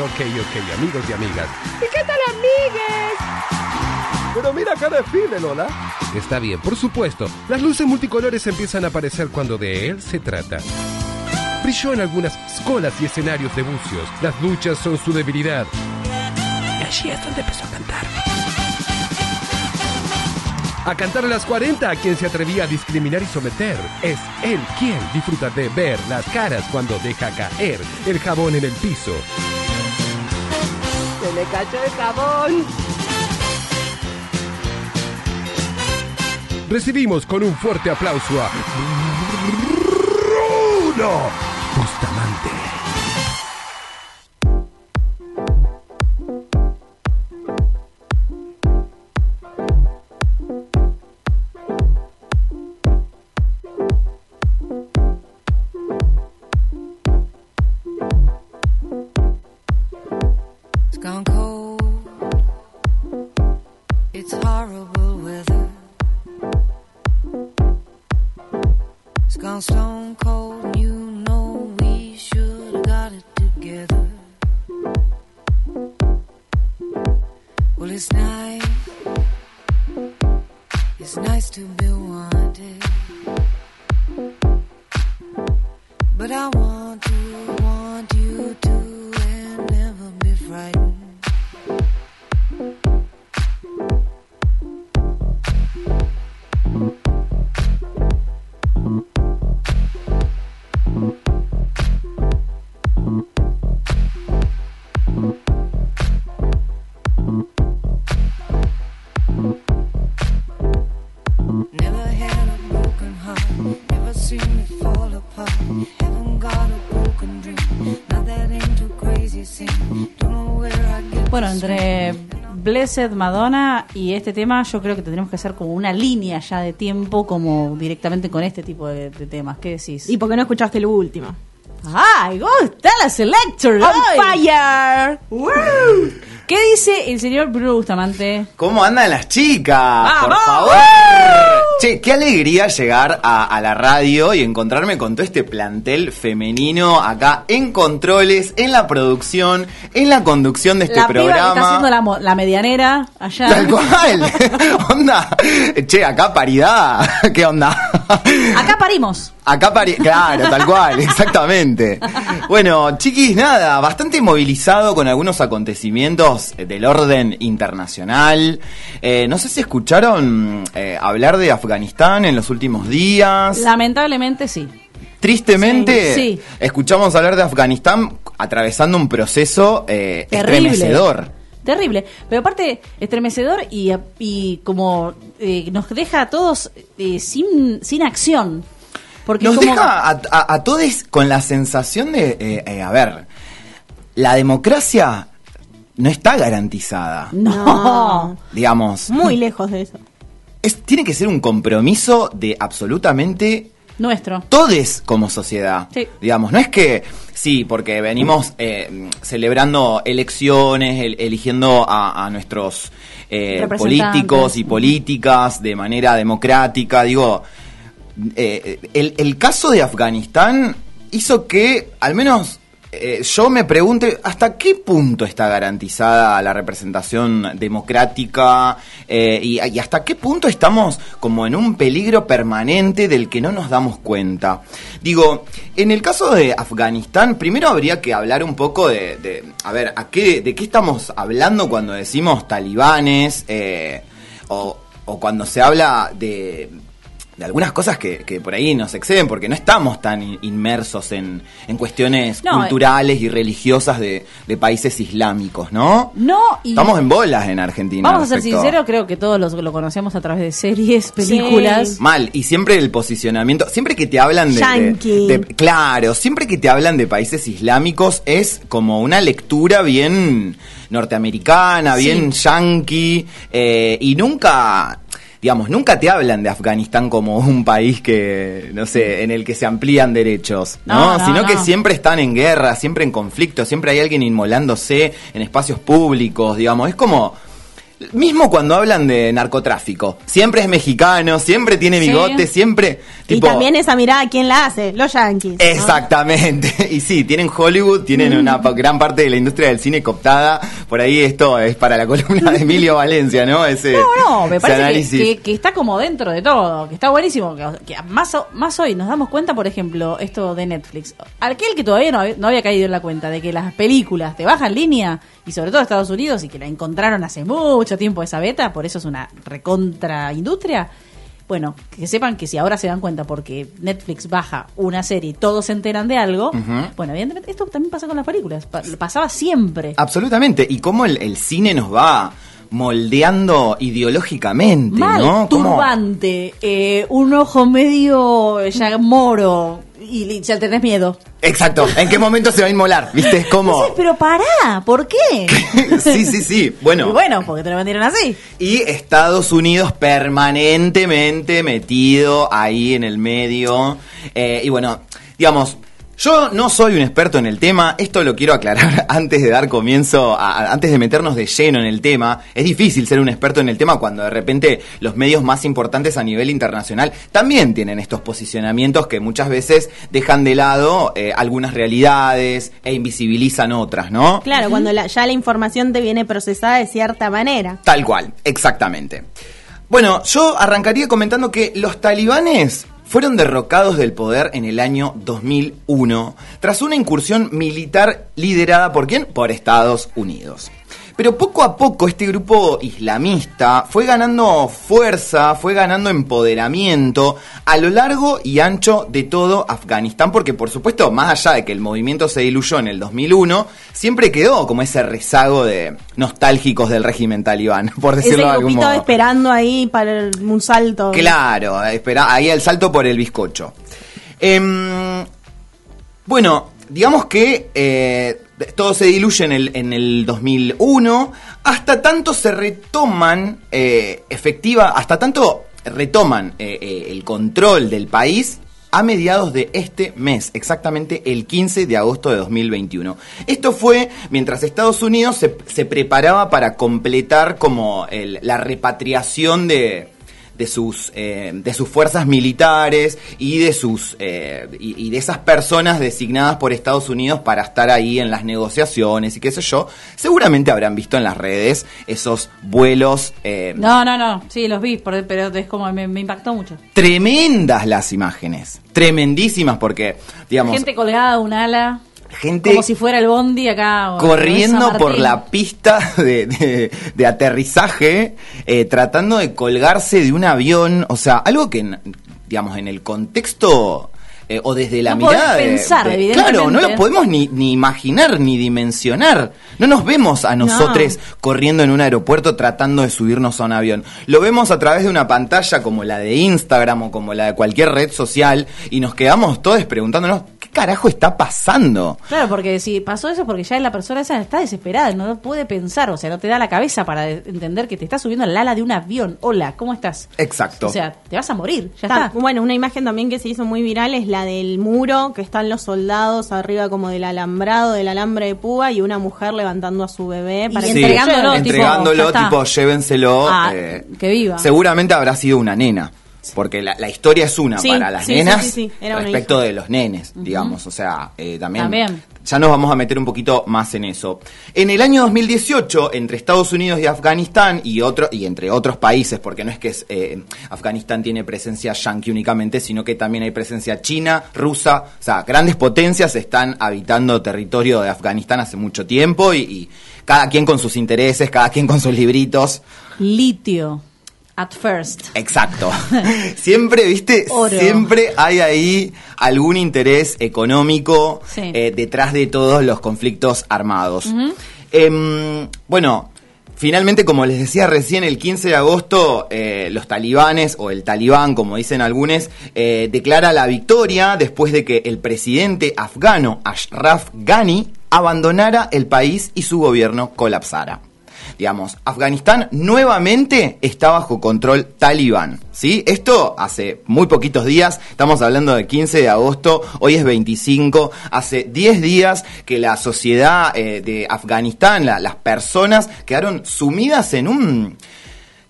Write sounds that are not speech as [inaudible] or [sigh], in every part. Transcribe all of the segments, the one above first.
ok, ok, amigos y amigas. ¿Y qué tal, amigues? Pero mira cada desfile, Lola. Está bien, por supuesto. Las luces multicolores empiezan a aparecer cuando de él se trata. Brilló en algunas escolas y escenarios de bucios. Las luchas son su debilidad. Y allí es donde empezó a cantar. A cantar a las 40 a quien se atrevía a discriminar y someter. Es él quien disfruta de ver las caras cuando deja caer el jabón en el piso. Me cayó el jabón. Recibimos con un fuerte aplauso a Bruno Blessed, Madonna y este tema, yo creo que tendremos que hacer como una línea ya de tiempo, como directamente con este tipo de, de temas. ¿Qué decís? ¿Y por qué no escuchaste lo último? ¡Ay, gusta la Selector! ¡On fire! ¿Qué dice el señor Bruno Bustamante? ¿Cómo andan las chicas? Por ¡Vamos! favor. Che, qué alegría llegar a, a la radio y encontrarme con todo este plantel femenino acá en controles, en la producción, en la conducción de este la piba que programa. está haciendo la, medianera allá. Tal cual. [laughs] onda. Che, acá paridad. ¿Qué onda? Acá parimos. Acá pari claro, tal cual, exactamente. Bueno, chiquis, nada, bastante movilizado con algunos acontecimientos del orden internacional. Eh, no sé si escucharon eh, hablar de Afganistán en los últimos días. Lamentablemente sí. Tristemente, Sí, sí. escuchamos hablar de Afganistán atravesando un proceso eh, Terrible. estremecedor. Terrible. Pero aparte, estremecedor y, y como eh, nos deja a todos eh, sin, sin acción. Porque Nos como... deja a, a- a todos con la sensación de, a ver, la democracia no está garantizada. No. [laughs] Digamos, Muy lejos de eso. Es, tiene que ser un compromiso de absolutamente Nuestro. todes como sociedad. Sí. Digamos, no es que sí, porque venimos eh, celebrando elecciones, el- eligiendo a, a nuestros eh, políticos y políticas de manera democrática. Digo, eh, el, el caso de Afganistán hizo que, al menos eh, yo me pregunte, ¿hasta qué punto está garantizada la representación democrática eh, y, hasta qué punto estamos como en un peligro permanente del que no nos damos cuenta? Digo, en el caso de Afganistán, primero habría que hablar un poco de, a ver, ¿a qué, ¿de qué estamos hablando cuando decimos talibanes? eh, o cuando se habla de, de algunas cosas que, que por ahí nos exceden, porque no estamos tan in- inmersos en, en cuestiones No, eh. culturales y religiosas de, de países islámicos, ¿no? No, y Estamos en bolas en Argentina. vamos a ser sinceros, creo que todos los, lo conocemos a través de series, películas. Mal, y siempre el posicionamiento, siempre que te hablan de, de- Claro, siempre que te hablan de países islámicos es como una lectura bien norteamericana, Sí. bien yankee, eh, y nunca... Digamos, nunca te hablan de Afganistán como [laughs] un país que, no sé, en el que se amplían derechos, ¿no? No, no, Sino que siempre están en guerra, siempre en conflicto, siempre hay alguien inmolándose en espacios públicos, digamos. Es como, Mismo cuando hablan de narcotráfico, siempre es mexicano, siempre tiene Sí. bigote, siempre Y también esa mirada, ¿quién la hace? Los yankees. ¿no? Exactamente. [laughs] Y sí, tienen Hollywood, tienen una pa- gran parte de la industria del cine cooptada. Por ahí esto es para la columna de Emilio [laughs] Valencia, ¿no? Ese, No, no, me parece que, análisis. que- que está como dentro de todo, que está buenísimo. Que, que más, o- más hoy nos damos cuenta, por ejemplo, esto de Netflix. Aquel que todavía no, había- no había caído en la cuenta de que las películas te bajan línea, y sobre todo Estados Unidos, y que la encontraron hace mucho tiempo esa beta, por eso es una recontra industria. Bueno, que sepan que si ahora se dan cuenta porque Netflix baja una serie y todos se enteran de algo, bueno, evidentemente esto también pasa con las películas. Pa- pasaba siempre. Absolutamente. Y cómo el, el cine nos va moldeando ideológicamente, Mal, ¿no? Turbante, eh, un ojo medio ya moro y, y ya tenés miedo. Exacto. ¿En qué momento se va a inmolar? ¿Viste? Es como... No sé, pero pará, ¿por qué? [laughs] sí, sí, sí. Bueno. [laughs] Y bueno, porque te lo vendieron así. Y Estados Unidos permanentemente metido ahí en el medio. Eh, y bueno, digamos, yo no soy un experto en el tema, esto lo quiero aclarar [laughs] antes de dar comienzo, a- antes de meternos de lleno en el tema. Es difícil ser un experto en el tema cuando de repente los medios más importantes a nivel internacional también tienen estos posicionamientos que muchas veces dejan de lado eh, algunas realidades e invisibilizan otras, ¿no? Claro, cuando la- ya la información te viene procesada de cierta manera. Tal cual, exactamente. Bueno, yo arrancaría comentando que los talibanes fueron derrocados del poder en el año 2001 tras una incursión militar liderada por quién? Por Estados Unidos. Pero poco a poco este grupo islamista fue ganando fuerza, fue ganando empoderamiento a lo largo y ancho de todo Afganistán, porque por supuesto, más allá de que el movimiento se diluyó en el 2001, siempre quedó como ese rezago de nostálgicos del régimen talibán, [laughs] por decirlo Ese de algún modo. esperando ahí para el- un salto. Claro, espera, ahí el salto por el bizcocho. Em, bueno, digamos que eh, todo se diluye en el, en el 2001, hasta tanto se retoman eh, efectiva, hasta tanto retoman eh, eh, el control del país a mediados de este mes, exactamente el 15 de agosto de 2021. Esto fue mientras Estados Unidos se, preparaba para completar como la repatriación de, de sus eh, de sus fuerzas militares y de sus eh, y, y de esas personas designadas por Estados Unidos para estar ahí en las negociaciones y qué sé yo seguramente habrán visto en las redes esos vuelos eh, No, no, no, sí, los vi, pero es como me, me impactó mucho. tremendas las imágenes tremendísimas porque digamos Gente colgada de un ala, gente como si fuera el bondi acá. corriendo por la pista de, de- de aterrizaje, eh, tratando de colgarse de un avión, o sea, algo que, digamos, en el contexto eh, o desde la No mirada de- pensar, de- evidentemente. Claro, no lo podemos ni, ni imaginar ni dimensionar. No nos vemos a nosotros corriendo en un aeropuerto tratando de subirnos a un avión. Lo vemos a través de una pantalla como la de Instagram o como la de cualquier red social y nos quedamos todos preguntándonos, ¿qué carajo está pasando? Claro, porque si pasó eso es porque ya la persona esa está desesperada, no puede pensar, o sea, no te da la cabeza para de- entender que te estás subiendo al ala de un avión. Hola, ¿cómo estás? Exacto. O sea, te vas a morir, ya Está- está. Bueno, una imagen también que se hizo muy viral es la del muro, que están los soldados arriba como del alambrado, del alambre de púa, y una mujer levantando a su bebé para Y que entregándolo, tipo, entregándolo, está. tipo, llévenselo. Ah, eh, que viva. Seguramente habrá sido una nena. Porque la, la historia es una Sí, para las sí, nenas sí, era respecto de los nenes, digamos. O sea, eh, también, También. Ya nos vamos a meter un poquito más en eso. En el año 2018, entre Estados Unidos y Afganistán y otro y entre otros países, porque no es que es, eh, Afganistán tiene presencia yanqui únicamente, sino que también hay presencia china, rusa, o sea, grandes potencias están habitando territorio de Afganistán hace mucho tiempo y, y cada quien con sus intereses, cada quien con sus libritos. Litio, at first. Exacto. [laughs] Siempre, viste, Oro. siempre hay ahí algún interés económico Sí. eh, detrás de todos los conflictos armados. Em, bueno, finalmente, como les decía recién, el 15 de agosto, eh, los talibanes, o el talibán, como dicen algunos, eh, declara la victoria después de que el presidente afgano Ashraf Ghani abandonara el país y su gobierno colapsara. Digamos, Afganistán nuevamente está bajo control talibán. ¿Sí? Esto hace muy poquitos días, estamos hablando del 15 de agosto, hoy es 25, hace 10 días que la sociedad eh, de Afganistán, la- las personas quedaron sumidas en un...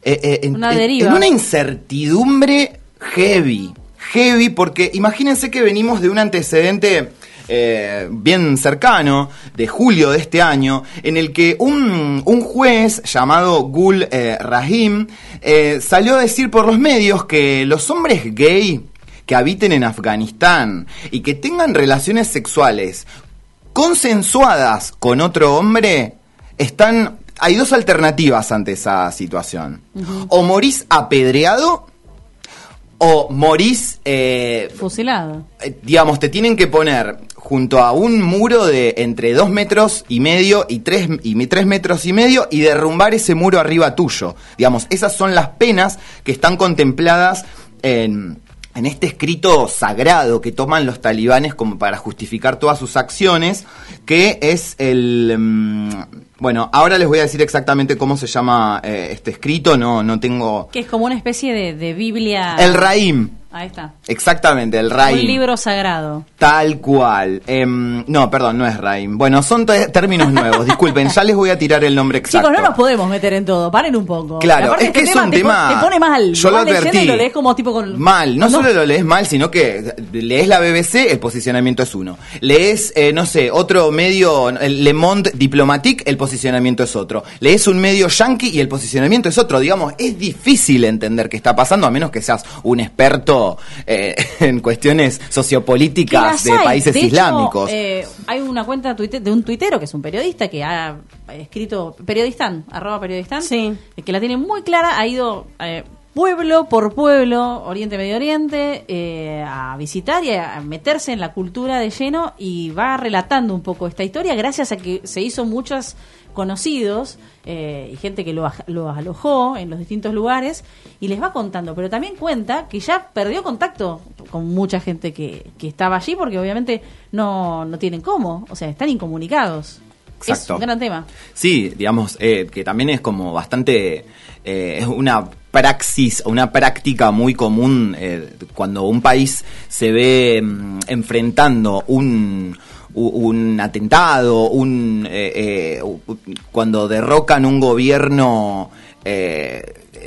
eh, eh, en, Una en una incertidumbre heavy, heavy, porque imagínense que venimos de un antecedente eh, bien cercano, de julio de este año, en el que un, un juez llamado Gul eh, Rahim eh, salió a decir por los medios que los hombres gay que habiten en Afganistán y que tengan relaciones sexuales consensuadas con otro hombre, están... Hay dos alternativas ante esa situación. O morís apedreado o morís... eh, Fusilado. eh, digamos, te tienen que poner junto a un muro de entre dos metros y medio y tres, y tres metros y medio y derrumbar ese muro arriba tuyo. Digamos, esas son las penas que están contempladas en, en este escrito sagrado que toman los talibanes como para justificar todas sus acciones, que es el... mm, bueno, ahora les voy a decir exactamente cómo se llama eh, este escrito, no, no tengo... Que es como una especie de, de Biblia. El Raim. Ahí está. Exactamente, el Raim. Un libro sagrado. Tal cual. Em, no, perdón, no es Raim. Bueno, son términos nuevos. Disculpen, ya les voy a tirar el nombre exacto. Chicos, no nos podemos meter en todo. Paren un poco. Claro, es que este es un te, tema- Te pone mal. Yo lo advertí. y lo lees como tipo con. Mal, no, solo lo lees mal, sino que lees la BBC, el posicionamiento es uno. Lees, eh, no sé, otro medio, Le Monde Diplomatique, el posicionamiento es otro. Lees un medio yankee y el posicionamiento es otro. Digamos, es difícil entender qué está pasando, a menos que seas un experto eh, [laughs] en cuestiones sociopolíticas de hay. países De hecho, islámicos. eh, hay una cuenta de un tuitero que es un periodista que ha escrito periodistán, arroba periodistán, Sí. eh, que la tiene muy clara, ha ido eh, pueblo por pueblo, Oriente Medio Oriente, eh, a visitar y a meterse en la cultura de lleno y va relatando un poco esta historia gracias a que se hizo muchos conocidos eh, y gente que lo, alojó en los distintos lugares y les va contando, pero también cuenta que ya perdió contacto con mucha gente que, que estaba allí porque obviamente no, no tienen cómo, o sea, están incomunicados. Es Exacto. un gran tema. Sí, digamos, eh, que también es como bastante, eh, es una praxis, una práctica muy común eh, cuando un país se ve mm, enfrentando un, un atentado, un, eh, eh, cuando derrocan un gobierno eh,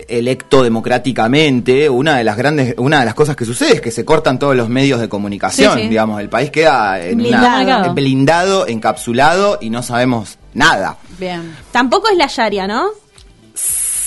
electo democráticamente, una de las grandes, una de las cosas que sucede es que se cortan todos los medios de comunicación, Sí, sí. digamos, el país queda en Blindado. una, blindado, encapsulado y no sabemos nada. Bien. Tampoco es la Sharia, ¿no?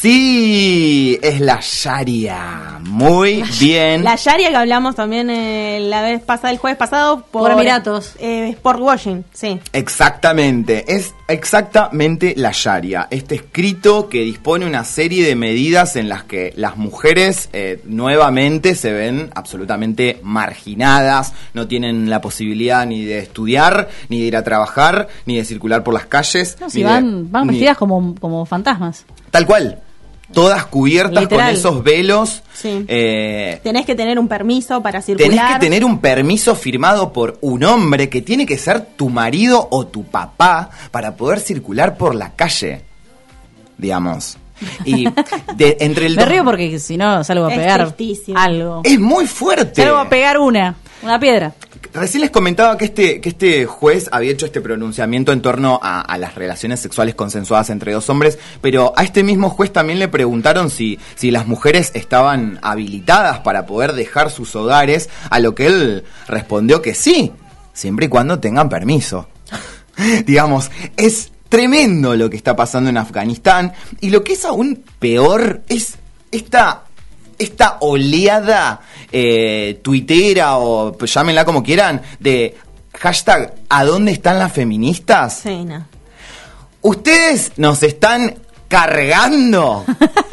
Sí, es la Sharia. Muy bien. La Sharia que hablamos también eh, la vez pasada, el jueves pasado, por, Por Emiratos. Eh, Sport Washing, sí. Exactamente, es exactamente la Sharia, este escrito que dispone una serie de medidas en las que las mujeres eh, nuevamente se ven absolutamente marginadas, no tienen la posibilidad ni de estudiar, ni de ir a trabajar, ni de circular por las calles. No, si ni de- van, van ni- vestidas como, como fantasmas. Tal cual, todas cubiertas Literal. con esos velos. Sí. eh, Tenés que tener un permiso para circular. Tenés que tener un permiso firmado por un hombre que tiene que ser tu marido o tu papá para poder circular por la calle. Digamos. Y [laughs] de, entre el Me río porque si no salgo a Es pegar tristísimo. algo. es muy fuerte. Salgo a pegar una, una piedra. Recién les comentaba que este, que este juez había hecho este pronunciamiento en torno a, las relaciones sexuales consensuadas entre dos hombres, pero a este mismo juez también le preguntaron si, si las mujeres estaban habilitadas para poder dejar sus hogares, a lo que él respondió que sí, siempre y cuando tengan permiso. [laughs] Digamos, es tremendo lo que está pasando en Afganistán y lo que es aún peor es esta esta oleada eh, tuitera o pues, llámenla como quieran de hashtag ¿a dónde están las feministas? Sí, no. Ustedes nos están cargando. [laughs]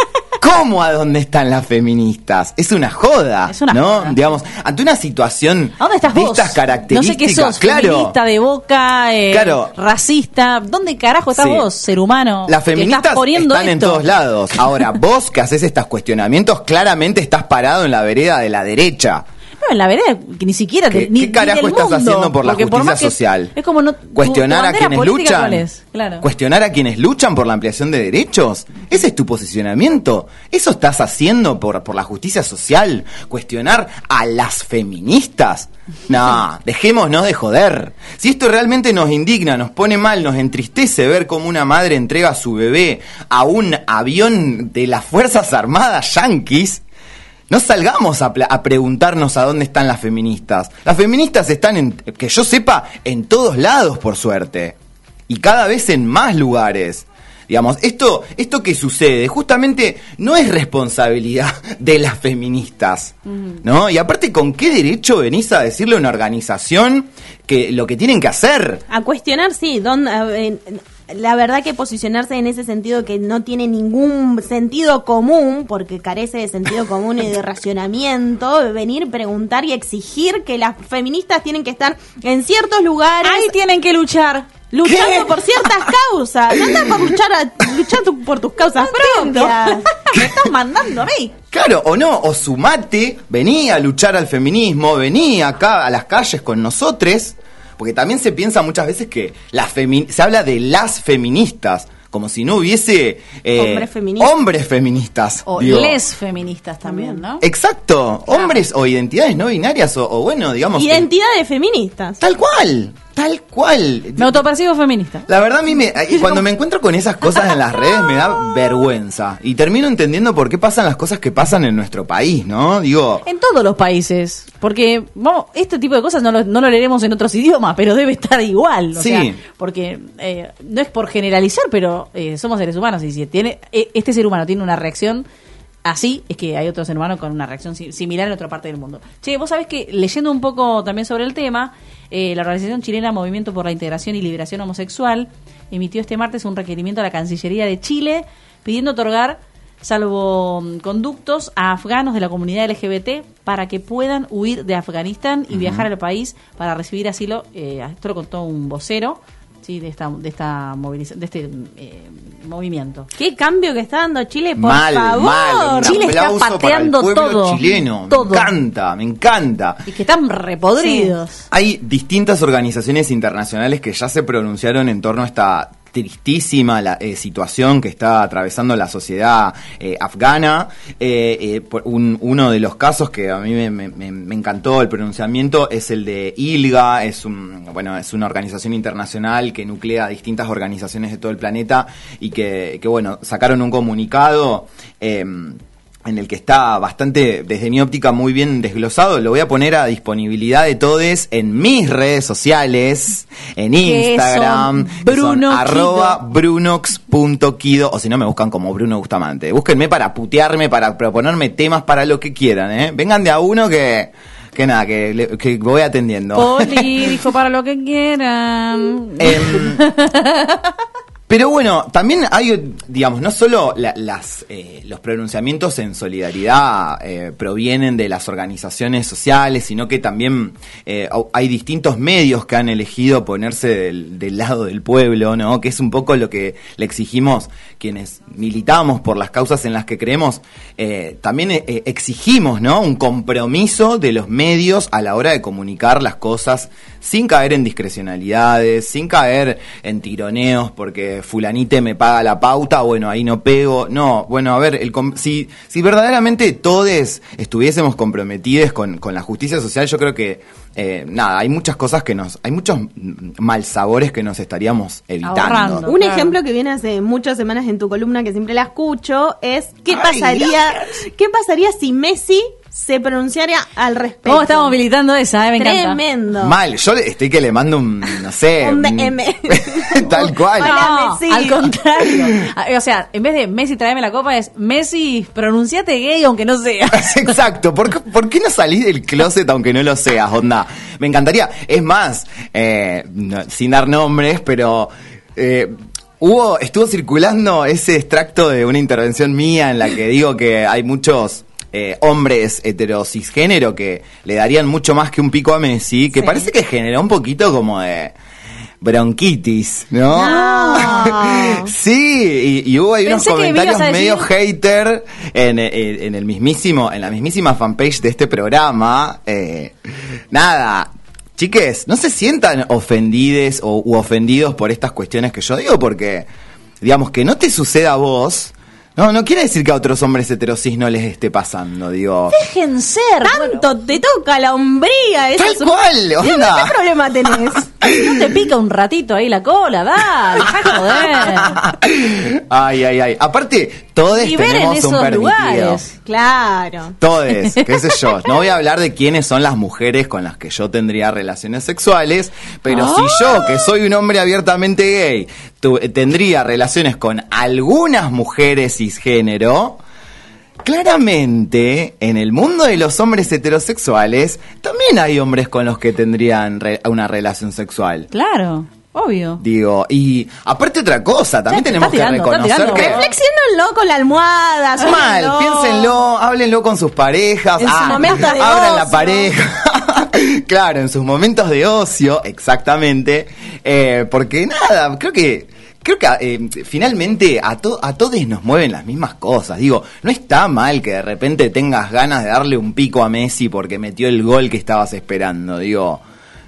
¿Cómo a dónde están las feministas? Es una joda, Es una ¿no? joda. Digamos, ante una situación ¿A dónde estás de vos? estas No características, sé qué sos, claro. feminista de boca, eh, Claro. racista. ¿Dónde carajo estás Sí. vos, ser humano? Las feministas estás poniendo están en esto? todos lados. Ahora, [laughs] vos que haces estos cuestionamientos, claramente estás parado en la vereda de la derecha. No, en la vereda, que ni siquiera... ¿Qué, ni, qué ni carajo del estás mundo, haciendo por la porque justicia social? Es como no... tu- cuestionar tu a bandera quienes luchan. Claro. Cuestionar a quienes luchan por la ampliación de derechos. Ese es tu posicionamiento. Eso estás haciendo por, por la justicia social. Cuestionar a las feministas. No, [laughs] dejémonos de joder. Si esto realmente nos indigna, nos pone mal, nos entristece ver cómo una madre entrega a su bebé a un avión de las Fuerzas Armadas yanquis, no salgamos a, preguntarnos a dónde están las feministas. Las feministas están, en, que yo sepa, en todos lados, por suerte. Y cada vez en más lugares. Digamos, esto, esto que sucede justamente no es responsabilidad [laughs] de las feministas, ¿no? Y aparte, ¿con qué derecho venís a decirle a una organización que lo que tienen que hacer? A cuestionar, sí, dónde, la verdad que posicionarse en ese sentido que no tiene ningún sentido común, porque carece de sentido común y de [laughs] racionamiento, venir, preguntar y exigir que las feministas tienen que estar en ciertos lugares. Ahí tienen que luchar. Luchando por ciertas [laughs] causas. No estás por luchar, a- luchar tu- por tus causas propias. [laughs] Me estás mandando a mí. Claro, o no, o sumate, vení a luchar al feminismo, vení acá a las calles con nosotros, porque también se piensa muchas veces que las se habla de las feministas, como si no hubiese eh, Hombres feministas. hombres feministas, O digo. les feministas también, ¿no? Exacto, hombres o identidades no binarias, o, o bueno, digamos... que- Identidades feministas. tal cual, tal cual. Me autopercibo feminista. La verdad a mí me, [laughs] cuando me encuentro con esas cosas en las redes me da vergüenza y termino entendiendo por qué pasan las cosas que pasan en nuestro país, ¿no? Digo, En todos los países. Porque, vamos, este tipo de cosas no lo, no lo leeremos en otros idiomas, pero debe estar igual. o Sí. sea, porque eh, no es por generalizar, pero eh, somos seres humanos y si tiene eh, este ser humano tiene una reacción así, es que hay otro ser humano con una reacción si- similar en otra parte del mundo. Che, vos sabés que leyendo un poco también sobre el tema, eh, la organización chilena Movimiento por la Integración y Liberación Homosexual emitió este martes un requerimiento a la Cancillería de Chile pidiendo otorgar salvo mm, conductos a afganos de la comunidad LGBT para que puedan huir de Afganistán y viajar al país para recibir asilo. Eh, esto lo contó un vocero sí, de esta de esta de este eh, movimiento. Qué cambio que está dando Chile, por mal, favor. mal. Chile está aplauso para el pateando pueblo todo, chileno. todo. Me encanta, me encanta. Y que están repodridos. Hay distintas organizaciones internacionales que ya se pronunciaron en torno a esta tristísima la, eh, situación que está atravesando la sociedad eh, afgana. Eh, un- uno de los casos que a mí me, me- encantó el pronunciamiento es el de ILGA, es un bueno es una organización internacional que nuclea distintas organizaciones de todo el planeta y que, que, bueno sacaron un comunicado. En el que está bastante, desde mi óptica, muy bien desglosado. Lo voy a poner a disponibilidad de todos en mis redes sociales, en Instagram, son que son Bruno arroba Kido. brunox.kido, o si no me buscan como Bruno Bustamante. Búsquenme para putearme, para proponerme temas para lo que quieran, ¿eh? Vengan de a uno que, que nada, que, le- que voy atendiendo. Poli [laughs] dijo para lo que quieran. Em, [laughs] pero bueno, también hay, digamos, no solo la- las, eh, los pronunciamientos en solidaridad eh, provienen de las organizaciones sociales, sino que también eh, hay distintos medios que han elegido ponerse del, del lado del pueblo, ¿no? Que es un poco lo que le exigimos quienes militamos por las causas en las que creemos. Eh, también eh, exigimos, ¿no? Un compromiso de los medios a la hora de comunicar las cosas sin caer en discrecionalidades, sin caer en tironeos porque fulanite me paga la pauta, bueno, ahí no pego. No, bueno, a ver, el com- si, si verdaderamente todos estuviésemos comprometidos con, con la justicia social, yo creo que, eh, nada, hay muchas cosas que nos, hay muchos malsabores que nos estaríamos evitando. Ahorrando. Un Claro. ejemplo que viene hace muchas semanas en tu columna, que siempre la escucho, es qué Ay, pasaría, qué pasaría si Messi se pronunciara al respecto. ¿Cómo estamos militando esa? eh? Me encanta. Tremendo. Mal, yo le- estoy que le mando un, no sé, [laughs] Un DM. [laughs] tal cual. Hola, No, Messi. al contrario. O sea, en vez de Messi tráeme la copa es Messi, pronunciate gay aunque no sea. [laughs] Exacto, ¿Por qué, por qué no salís del closet aunque no lo seas, onda? Me encantaría. Es más, eh, no- sin dar nombres, pero eh, hubo, estuvo circulando ese extracto de una intervención mía en la que digo que hay muchos eh, hombres heterocisgénero que le darían mucho más que un pico a Messi, que Sí. parece que generó un poquito como de... bronquitis, ¿no? No. [laughs] sí, y, y hubo ahí unos Pensé comentarios medio decir- hater en, en- en el mismísimo, en la mismísima fanpage de este programa. Eh, nada. Chiques, no se sientan ofendides o u ofendidos por estas cuestiones que yo digo, porque, digamos, que no te suceda a vos, no, no quiere decir que a otros hombres heterosis no les esté pasando, digo. Dejen ser. Tanto te toca la hombría. Tal es un- cual, onda. ¿Qué problema tenés? [laughs] No te pica un ratito ahí la cola, dejá joder. [laughs] Ay, ay, ay. Aparte, todos tenemos esos un permitido. lugares. Claro. Todes, qué sé yo. [laughs] No voy a hablar de quiénes son las mujeres con las que yo tendría relaciones sexuales, pero si yo, que soy un hombre abiertamente gay, tu- tendría relaciones con algunas mujeres cisgénero, claramente en el mundo de los hombres heterosexuales también hay hombres con los que tendrían re- una relación sexual. Claro, obvio. Digo, y aparte otra cosa, también Ya, tenemos que tirando, reconocer que... Reflexiónenlo con la almohada. Mal, suénenlo. piénsenlo, háblenlo con sus parejas. En ah, momento de abran la pareja. [laughs] claro, en sus momentos de ocio, exactamente. Eh, porque nada, creo que. Creo que eh, finalmente a, to- a todos nos mueven las mismas cosas. Digo, no está mal que de repente tengas ganas de darle un pico a Messi porque metió el gol que estabas esperando. Digo,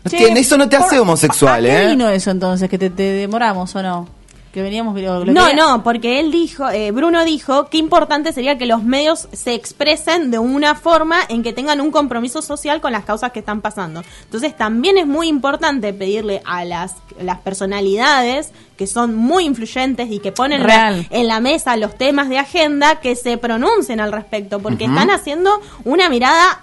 no tiene- eso no te hace por- homosexual, ¿a qué ¿eh? vino eso entonces? ¿Que te, te demoramos o no? Que veníamos... lo- lo No, que- no, porque él dijo, eh, Bruno dijo que importante sería que los medios se expresen de una forma en que tengan un compromiso social con las causas que están pasando. Entonces también es muy importante pedirle a las, las personalidades que son muy influyentes y que ponen la- Real. en la mesa los temas de agenda que se pronuncien al respecto, porque están haciendo una mirada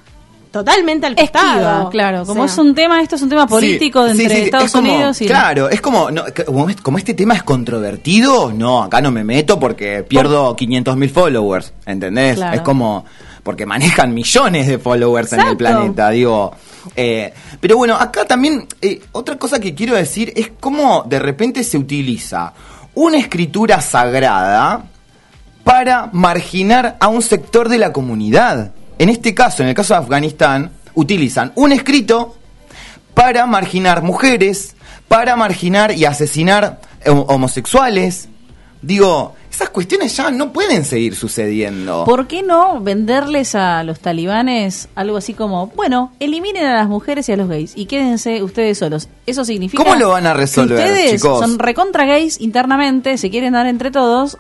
totalmente al costado. Esquiva, claro. Como O es un tema, esto es un tema político Sí, sí, entre sí, Estados es como- Unidos y... Claro, es como, no, como, es- como este tema es controvertido, no, acá no me meto porque pierdo 500 mil followers, ¿entendés? Claro. Es como, porque manejan millones de followers en el planeta, digo. eh, pero bueno, acá también, eh, otra cosa que quiero decir es cómo de repente se utiliza una escritura sagrada para marginar a un sector de la comunidad. En este caso, en el caso de Afganistán, utilizan un escrito para marginar mujeres, para marginar y asesinar ho- homosexuales. Digo, esas cuestiones ya no pueden seguir sucediendo. ¿Por qué no venderles a los talibanes algo así como, bueno, eliminen a las mujeres y a los gays y quédense ustedes solos? Eso significa... ¿Cómo lo van a que resolver, ustedes chicos? son recontra gays internamente, se quieren dar entre todos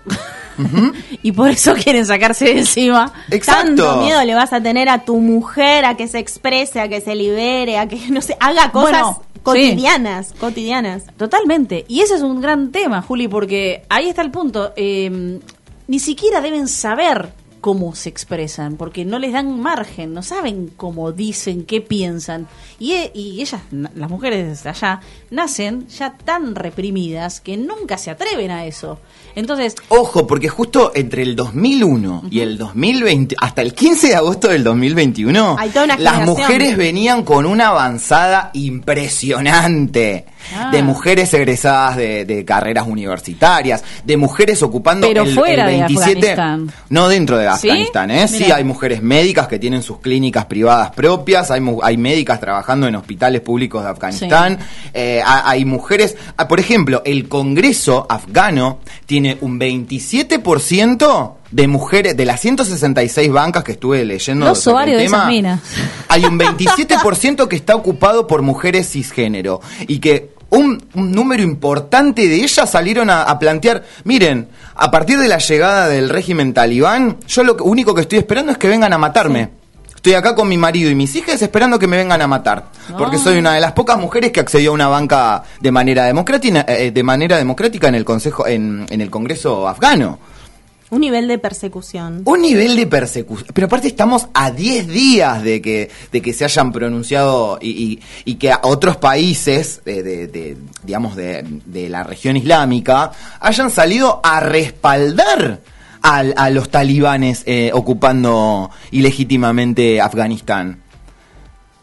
[laughs] y por eso quieren sacarse de encima. Exacto. Tanto miedo le vas a tener a tu mujer a que se exprese, a que se libere, a que no sé, haga cosas Bueno, cotidianas, cotidianas. Totalmente. Y ese es un gran tema, Juli, porque ahí está el punto. Eh, ni siquiera deben saber cómo se expresan, porque no les dan margen, no saben cómo dicen, qué piensan. Y, e- y ellas, las mujeres de allá, nacen ya tan reprimidas que nunca se atreven a eso. Entonces, Ojo, porque justo entre el 2001 y el 2020, hasta el 15 de agosto del 2021, Hay toda una las mujeres venían con una avanzada impresionante. Ah. De mujeres egresadas de, de carreras universitarias, de mujeres ocupando Pero el, fuera el de 27, Afganistán. no dentro de ¿Sí? Afganistán, ¿eh? Sí, hay mujeres médicas que tienen sus clínicas privadas propias, hay, mu- hay médicas trabajando en hospitales públicos de Afganistán, eh, ha- hay mujeres, ah, por ejemplo, el Congreso afgano tiene un 27% de mujeres, de las 166 bancas que estuve leyendo Los sobre el ovarios de tema, esas minas. hay un 27% que está ocupado por mujeres cisgénero y que un, un número importante de ellas salieron a, a plantear, miren, a partir de la llegada del régimen talibán, yo lo único que estoy esperando es que vengan a matarme. Estoy acá con mi marido y mis hijas esperando que me vengan a matar. Porque soy una de las pocas mujeres que accedió a una banca de manera democrática, eh, de manera democrática en el consejo, en, en el Congreso afgano. Un nivel de persecución. Un nivel de persecución. Pero aparte estamos a 10 días de que, de que se hayan pronunciado y, y- y que a otros países, de, de- de, digamos, de, de la región islámica, hayan salido a respaldar al- a, los talibanes eh, ocupando ilegítimamente Afganistán.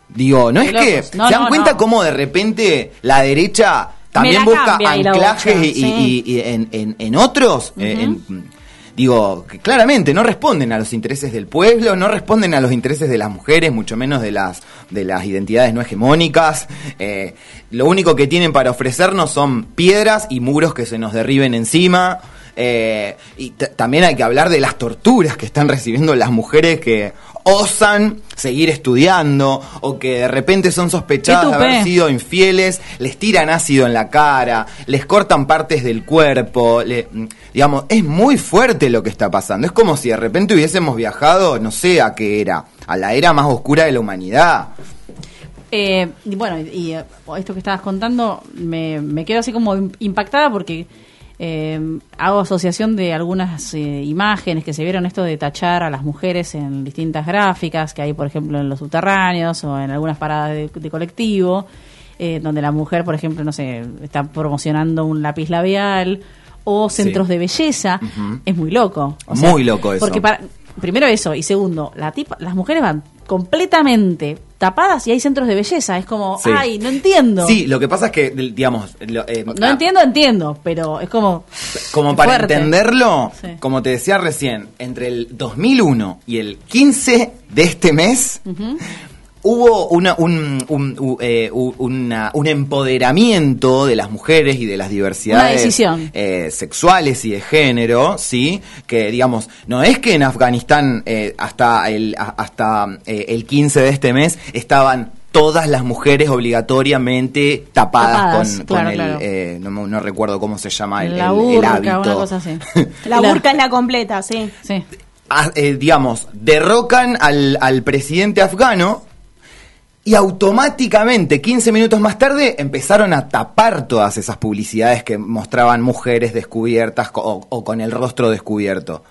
Digo, no es que. No, se dan no, cuenta no. cómo de repente la derecha también busca anclajes y, sí. y- y en, en- en otros, eh, en- digo, que claramente no responden a los intereses del pueblo, no responden a los intereses de las mujeres, mucho menos de las, de las identidades no hegemónicas. Eh, lo único que tienen para ofrecernos son piedras y muros que se nos derriben encima. Eh, y también hay que hablar de las torturas que están recibiendo las mujeres que osan seguir estudiando o que de repente son sospechadas de haber sido infieles, les tiran ácido en la cara, les cortan partes del cuerpo, le- digamos, es muy fuerte lo que está pasando. Es como si de repente hubiésemos viajado, no sé a qué era, a la era más oscura de la humanidad. Eh, y bueno, y, y, eh, esto que estabas contando me, me quedo así como im- impactada porque eh, hago asociación de algunas eh, imágenes que se vieron esto de tachar a las mujeres en distintas gráficas que hay, por ejemplo, en los subterráneos o en algunas paradas de, de colectivo, eh, donde la mujer, por ejemplo, no sé, está promocionando un lápiz labial o centros de belleza. Es muy loco. Muy loco eso. Porque para, primero eso, y segundo, la tipa, las mujeres van completamente tapadas y hay centros de belleza. Es como, Sí. ay, no entiendo. Sí, lo que pasa es que, digamos, lo- eh, No ah, entiendo, entiendo, pero es como... Como para fuerte. entenderlo, Sí. como te decía recién, entre el 2001 y el 15 de este mes hubo una, un, un, u- eh, una- un empoderamiento de las mujeres y de las diversidades eh, sexuales y de género, sí, que digamos, no es que en Afganistán eh, hasta el a- hasta eh, el 15 de este mes estaban todas las mujeres obligatoriamente tapadas, Tapadas, con, claro, con el claro. eh, no, no recuerdo cómo se llama el, La el- hábito. una cosa así. [laughs] La burka es la completa, sí. Sí. Ah, eh, digamos, derrocan al, al presidente afgano y automáticamente, 15 minutos más tarde, empezaron a tapar todas esas publicidades que mostraban mujeres descubiertas o, o con el rostro descubierto.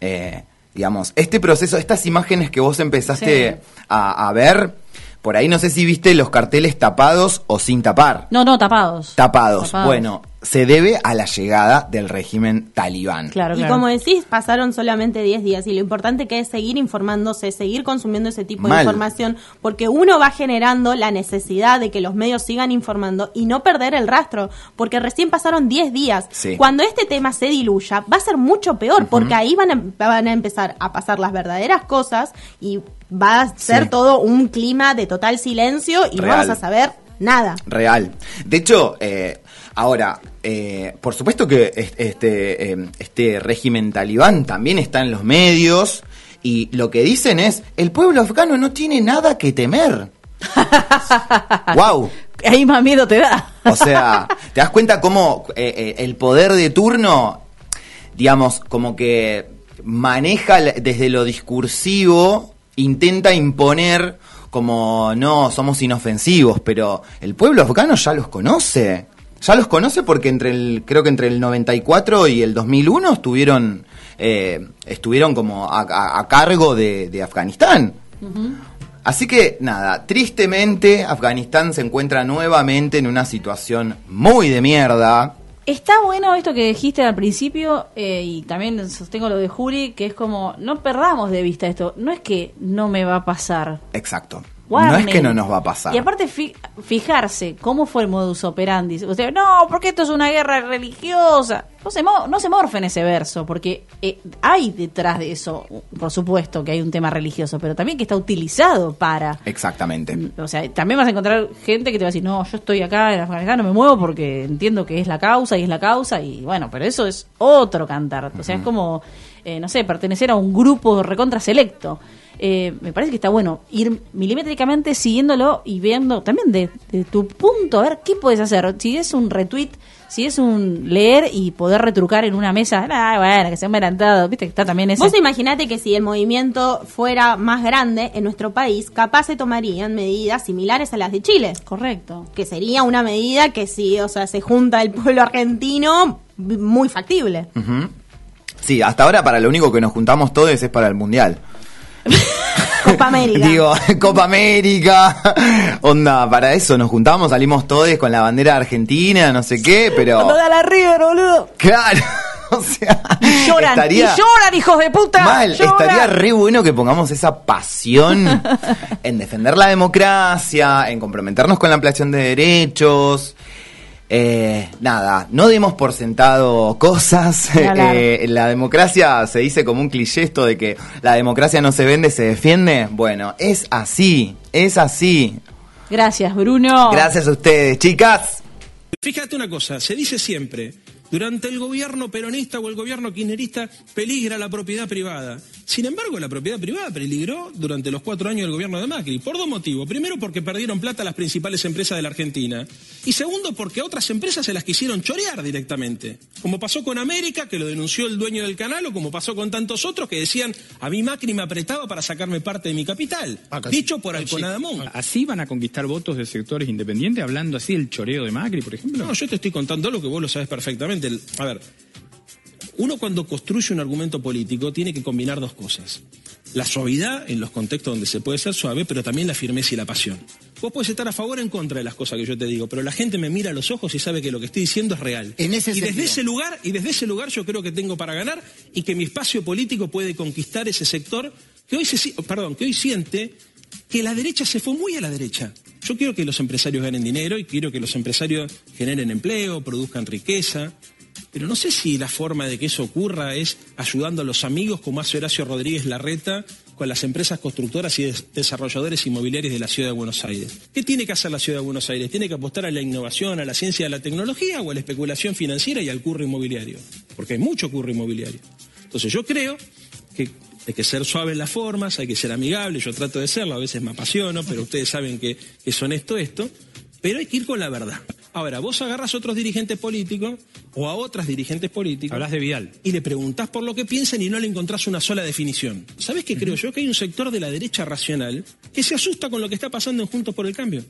Eh, digamos, este proceso, estas imágenes que vos empezaste Sí. a, a ver, por ahí no sé si viste los carteles tapados o sin tapar. No, no, tapados. Tapados. Bueno, se debe a la llegada del régimen talibán. Claro, Y claro. como decís, pasaron solamente 10 días y lo importante que es seguir informándose, seguir consumiendo ese tipo de información, porque uno va generando la necesidad de que los medios sigan informando y no perder el rastro, porque recién pasaron 10 días. Sí. Cuando este tema se diluya, va a ser mucho peor, porque ahí van a, van a empezar a pasar las verdaderas cosas y va a ser Sí. todo un clima de total silencio y no vamos a saber nada. Real. De hecho, eh, ahora, eh, por supuesto que es- este, eh, este régimen talibán también está en los medios y lo que dicen es, el pueblo afgano no tiene nada que temer. [laughs] ¡Wow! Ahí más miedo te da. O sea, [laughs] ¿te das cuenta cómo eh, eh, el poder de turno, digamos, como que maneja desde lo discursivo, intenta imponer como, no, somos inofensivos, pero el pueblo afgano ya los conoce. Ya los conoce porque entre el, creo que entre el 94 y el 2001 estuvieron, eh, estuvieron como a, a- a cargo de, de Afganistán. Así que nada, tristemente Afganistán se encuentra nuevamente en una situación muy de mierda. Está bueno esto que dijiste al principio eh, y también sostengo lo de Juri, que es como, no perdamos de vista esto. No es que no me va a pasar. Exacto. No es que no nos va a pasar. Y aparte fi- fijarse cómo fue el modus operandi. Sea, no, porque esto es una guerra religiosa. No se, mo- no se morfen ese verso, porque eh, hay detrás de eso, por supuesto que hay un tema religioso, pero también que está utilizado para... Exactamente. O sea, también vas a encontrar gente que te va a decir, no, yo estoy acá en Afganistán, no me muevo porque entiendo que es la causa y es la causa, y bueno, pero eso es otro cantar. O sea, es como, eh, no sé, pertenecer a un grupo recontra selecto. Eh, me parece que está bueno ir milimétricamente siguiéndolo y viendo también de, de tu punto, a ver qué puedes hacer. Si es un retweet, si es un leer y poder retrucar en una mesa, ah, bueno, que se han adelantado, viste que está también ese. Vos imaginate que si el movimiento fuera más grande en nuestro país, capaz se tomarían medidas similares a las de Chile. Correcto. Que sería una medida que si, o sea, se junta el pueblo argentino, muy factible. Sí, hasta ahora para lo único que nos juntamos todos es para el Mundial. [laughs] Copa América. Digo, [laughs] Copa América. Onda, para eso nos juntamos, salimos todos con la bandera argentina, no sé qué, pero... Cuando da la River, boludo. Claro. [laughs] O sea, Y lloran, estaría- y lloran, hijos de puta. Mal, lloran. estaría re bueno que pongamos esa pasión en defender la democracia, en comprometernos con la ampliación de derechos. Eh, nada, no demos por sentado cosas. [laughs] Eh, la democracia se dice como un cliché esto de que la democracia no se vende, se defiende. Bueno, es así, es así. Gracias, Bruno. Gracias a ustedes, chicas. Fíjate una cosa, se dice siempre, durante el gobierno peronista o el gobierno kirchnerista peligra la propiedad privada. Sin embargo, la propiedad privada peligró durante los cuatro años del gobierno de Macri, por dos motivos. Primero, porque perdieron plata las principales empresas de la Argentina. Y segundo, porque otras empresas se las quisieron chorear directamente. Como pasó con América, que lo denunció el dueño del canal, o como pasó con tantos otros que decían, a mí Macri me apretaba para sacarme parte de mi capital. Dicho por Alconadamón. ¿Así van a conquistar votos de sectores independientes, hablando así del choreo de Macri, por ejemplo? No, yo te estoy contando lo que vos lo sabes perfectamente. A ver, uno cuando construye un argumento político tiene que combinar dos cosas. La suavidad en los contextos donde se puede ser suave, pero también la firmeza y la pasión. Vos puedes estar a favor o en contra de las cosas que yo te digo, pero la gente me mira a los ojos y sabe que lo que estoy diciendo es real. En ese y desde ese lugar, y desde ese lugar yo creo que tengo para ganar y que mi espacio político puede conquistar ese sector que hoy se, perdón, que hoy siente que la derecha se fue muy a la derecha. Yo quiero que los empresarios ganen dinero y quiero que los empresarios generen empleo, produzcan riqueza. Pero no sé si la forma de que eso ocurra es ayudando a los amigos, como hace Horacio Rodríguez Larreta, con las empresas constructoras y des- desarrolladores inmobiliarios de la ciudad de Buenos Aires. ¿Qué tiene que hacer la ciudad de Buenos Aires? ¿Tiene que apostar a la innovación, a la ciencia a la tecnología o a la especulación financiera y al curro inmobiliario? Porque hay mucho curro inmobiliario. Entonces yo creo que hay que ser suave en las formas, hay que ser amigable, yo trato de serlo, a veces me apasiono, pero ustedes saben que es honesto esto, pero hay que ir con la verdad. Ahora, vos agarras a otros dirigentes políticos o a otras dirigentes políticos Hablas de Vidal. y le preguntás por lo que piensan y no le encontrás una sola definición. ¿Sabés qué creo yo? Que hay un sector de la derecha racional que se asusta con lo que está pasando en Juntos por el Cambio.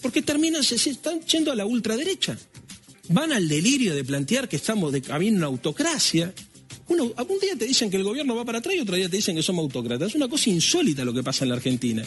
Porque terminan, se, se están yendo a la ultraderecha. Van al delirio de plantear que estamos de camino a una autocracia. Uno, un día te dicen que el gobierno va para atrás y otro día te dicen que somos autócratas. Es una cosa insólita lo que pasa en la Argentina.